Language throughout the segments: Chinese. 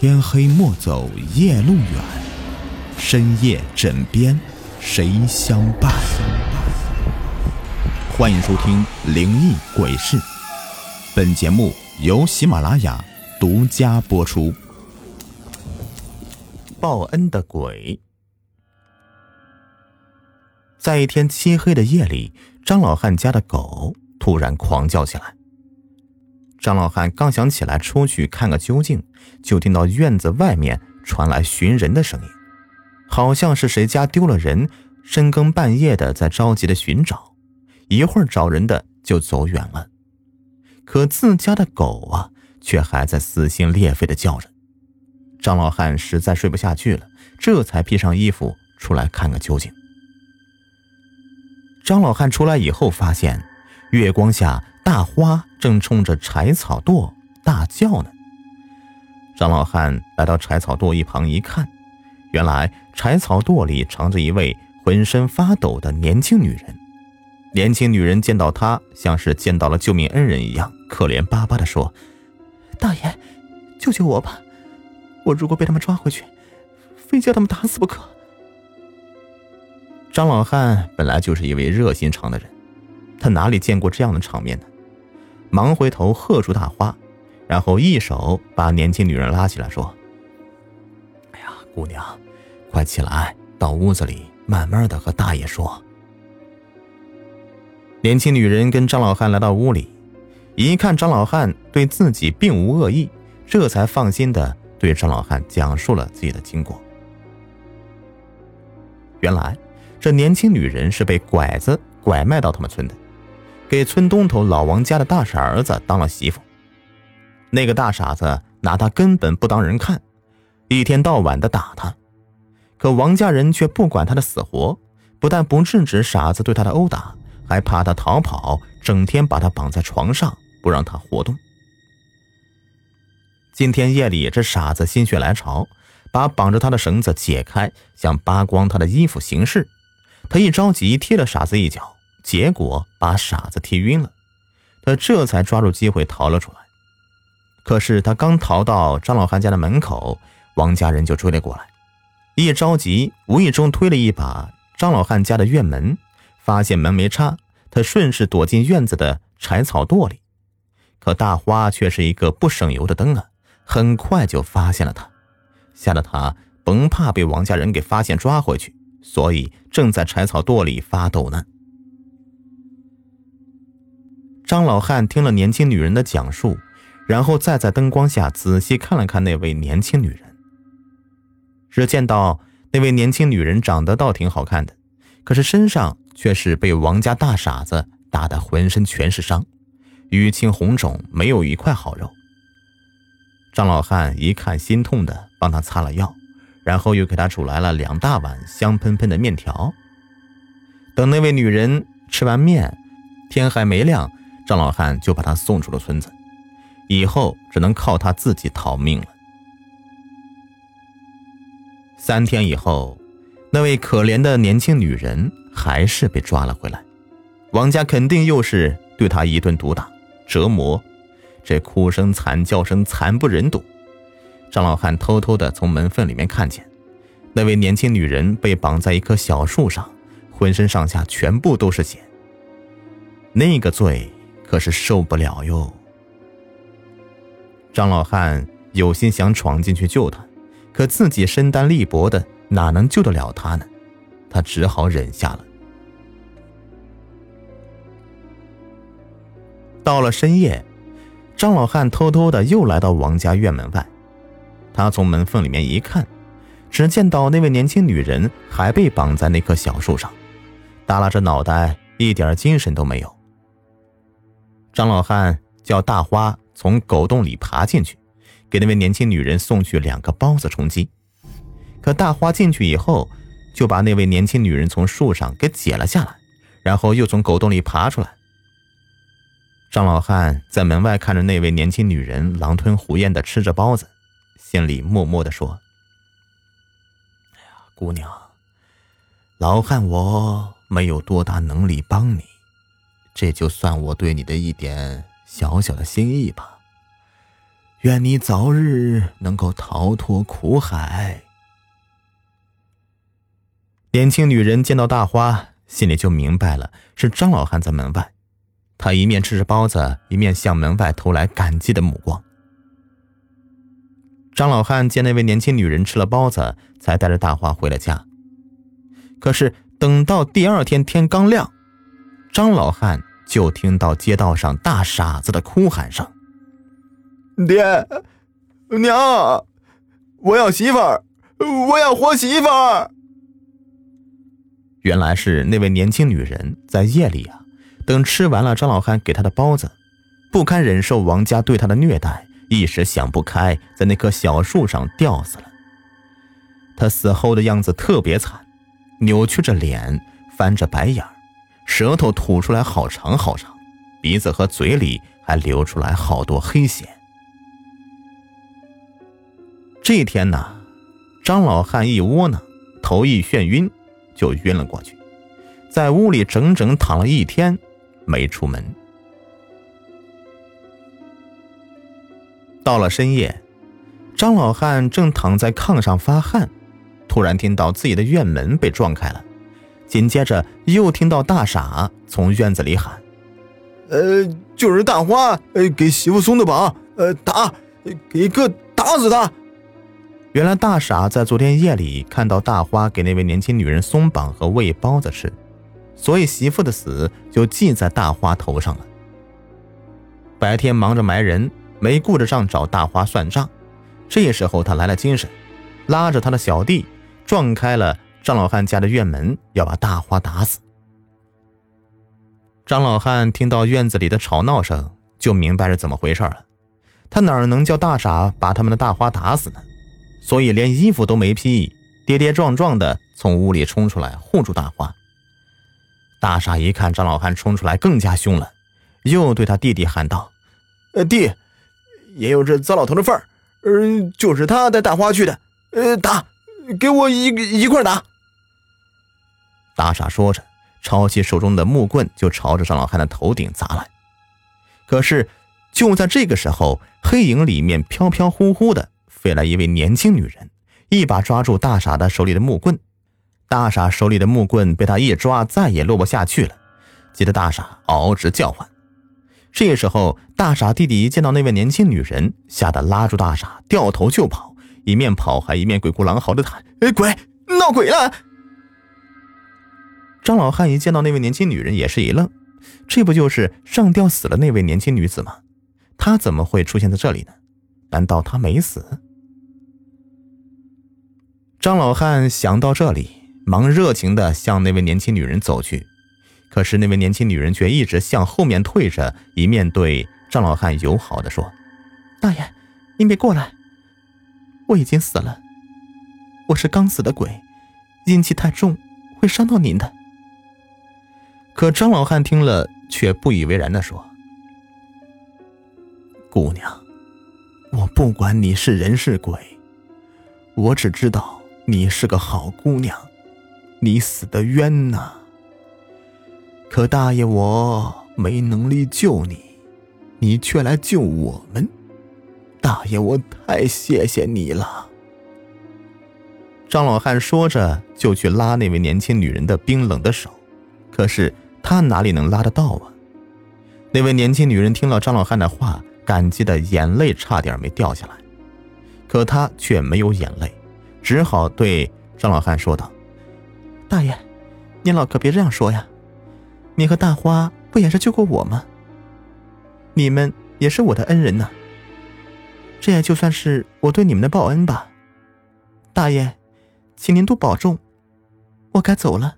天黑莫走夜路远，深夜枕边谁相伴？欢迎收听《灵异鬼事》，本节目由喜马拉雅独家播出。报恩的鬼，在一天漆黑的夜里，张老汉家的狗突然狂叫起来。张老汉刚想起来出去看个究竟，就听到院子外面传来寻人的声音，好像是谁家丢了人，深更半夜的在着急的寻找。一会儿找人的就走远了，可自家的狗啊，却还在撕心裂肺的叫着。张老汉实在睡不下去了，这才披上衣服出来看个究竟。张老汉出来以后，发现月光下。大花正冲着柴草垛大叫呢。张老汉来到柴草垛一旁一看，原来柴草垛里藏着一位浑身发抖的年轻女人。年轻女人见到他，像是见到了救命恩人一样，可怜巴巴地说：“大爷，救救我吧！我如果被他们抓回去，非叫他们打死不可。”张老汉本来就是一位热心肠的人，他哪里见过这样的场面呢？忙回头喝住大花，然后一手把年轻女人拉起来，说：“哎呀，姑娘，快起来，到屋子里慢慢的和大爷说。”年轻女人跟张老汉来到屋里，一看张老汉对自己并无恶意，这才放心的对张老汉讲述了自己的经过。原来，这年轻女人是被拐子拐卖到他们村的。给村东头老王家的大傻儿子当了媳妇，那个大傻子拿他根本不当人看，一天到晚的打他，可王家人却不管他的死活，不但不制止傻子对他的殴打，还怕他逃跑，整天把他绑在床上不让他活动。今天夜里，这傻子心血来潮，把绑着他的绳子解开，想扒光他的衣服行事，他一着急踢了傻子一脚。结果把傻子踢晕了，他这才抓住机会逃了出来。可是他刚逃到张老汉家的门口，王家人就追了过来。一着急，无意中推了一把张老汉家的院门，发现门没插，他顺势躲进院子的柴草垛里。可大花却是一个不省油的灯啊，很快就发现了他，吓得他甭怕被王家人给发现抓回去，所以正在柴草垛里发抖呢。张老汉听了年轻女人的讲述，然后再在灯光下仔细看了看那位年轻女人。只见到那位年轻女人长得倒挺好看的，可是身上却是被王家大傻子打得浑身全是伤，淤青红肿，没有一块好肉。张老汉一看，心痛的帮她擦了药，然后又给她煮来了两大碗香喷喷的面条。等那位女人吃完面，天还没亮。张老汉就把他送出了村子，以后只能靠他自己逃命了。三天以后，那位可怜的年轻女人还是被抓了回来，王家肯定又是对她一顿毒打、折磨，这哭声、惨叫声惨不忍睹。张老汉偷偷的从门缝里面看见，那位年轻女人被绑在一棵小树上，浑身上下全部都是血。那个罪。可是受不了哟！张老汉有心想闯进去救他，可自己身单力薄的，哪能救得了他呢？他只好忍下了。到了深夜，张老汉偷偷的又来到王家院门外，他从门缝里面一看，只见到那位年轻女人还被绑在那棵小树上，耷拉着脑袋，一点精神都没有。张老汉叫大花从狗洞里爬进去，给那位年轻女人送去两个包子充饥。可大花进去以后，就把那位年轻女人从树上给解了下来，然后又从狗洞里爬出来。张老汉在门外看着那位年轻女人狼吞虎咽的吃着包子，心里默默的说：“哎呀，姑娘，老汉我没有多大能力帮你。”这就算我对你的一点小小的心意吧。愿你早日能够逃脱苦海。年轻女人见到大花，心里就明白了是张老汉在门外。她一面吃着包子，一面向门外投来感激的目光。张老汉见那位年轻女人吃了包子，才带着大花回了家。可是等到第二天天刚亮，张老汉就听到街道上大傻子的哭喊声：“爹，娘，我要媳妇儿，我要活媳妇儿。”原来是那位年轻女人在夜里啊，等吃完了张老汉给她的包子，不堪忍受王家对她的虐待，一时想不开，在那棵小树上吊死了。她死后的样子特别惨。扭曲着脸，翻着白眼儿，舌头吐出来好长好长，鼻子和嘴里还流出来好多黑血。这一天呢，张老汉一窝囊，头一眩晕，就晕了过去，在屋里整整躺了一天，没出门。到了深夜，张老汉正躺在炕上发汗。突然听到自己的院门被撞开了，紧接着又听到大傻从院子里喊：“呃，就是大花，呃，给媳妇松的绑，呃，打，给哥打死他！”原来大傻在昨天夜里看到大花给那位年轻女人松绑和喂包子吃，所以媳妇的死就记在大花头上了。白天忙着埋人，没顾得上找大花算账，这时候他来了精神，拉着他的小弟。撞开了张老汉家的院门，要把大花打死。张老汉听到院子里的吵闹声，就明白是怎么回事了。他哪能叫大傻把他们的大花打死呢？所以连衣服都没披，跌跌撞撞的从屋里冲出来护住大花。大傻一看张老汉冲出来，更加凶了，又对他弟弟喊道：“呃，弟，也有这糟老头的份儿，呃，就是他带大花去的，呃，打。”给我一一块打！大傻说着，抄起手中的木棍就朝着张老汉的头顶砸来。可是就在这个时候，黑影里面飘飘忽忽的飞来一位年轻女人，一把抓住大傻的手里的木棍。大傻手里的木棍被他一抓，再也落不下去了，急得大傻嗷嗷直叫唤。这时候，大傻弟弟一见到那位年轻女人，吓得拉住大傻，掉头就跑。一面跑还一面鬼哭狼嚎的喊：“哎，鬼，闹鬼了！”张老汉一见到那位年轻女人，也是一愣，这不就是上吊死了那位年轻女子吗？她怎么会出现在这里呢？难道她没死？张老汉想到这里，忙热情的向那位年轻女人走去，可是那位年轻女人却一直向后面退着，一面对张老汉友好的说：“大爷，您别过来。”我已经死了，我是刚死的鬼，阴气太重，会伤到您的。可张老汉听了却不以为然的说：“姑娘，我不管你是人是鬼，我只知道你是个好姑娘，你死的冤呐。可大爷我没能力救你，你却来救我们。”大爷，我太谢谢你了。张老汉说着，就去拉那位年轻女人的冰冷的手，可是他哪里能拉得到啊？那位年轻女人听了张老汉的话，感激的眼泪差点没掉下来，可她却没有眼泪，只好对张老汉说道：“大爷，您老可别这样说呀，你和大花不也是救过我吗？你们也是我的恩人呢。”这也就算是我对你们的报恩吧，大爷，请您多保重，我该走了。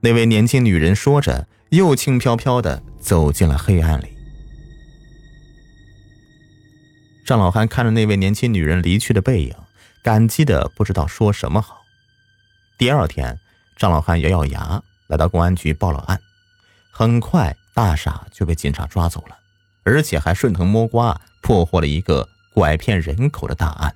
那位年轻女人说着，又轻飘飘的走进了黑暗里。张老汉看着那位年轻女人离去的背影，感激的不知道说什么好。第二天，张老汉咬咬牙，来到公安局报了案。很快，大傻就被警察抓走了，而且还顺藤摸瓜。破获了一个拐骗人口的大案。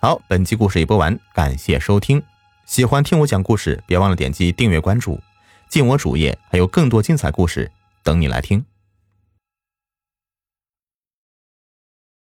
好，本期故事已播完，感谢收听。喜欢听我讲故事，别忘了点击订阅关注，进我主页，还有更多精彩故事等你来听。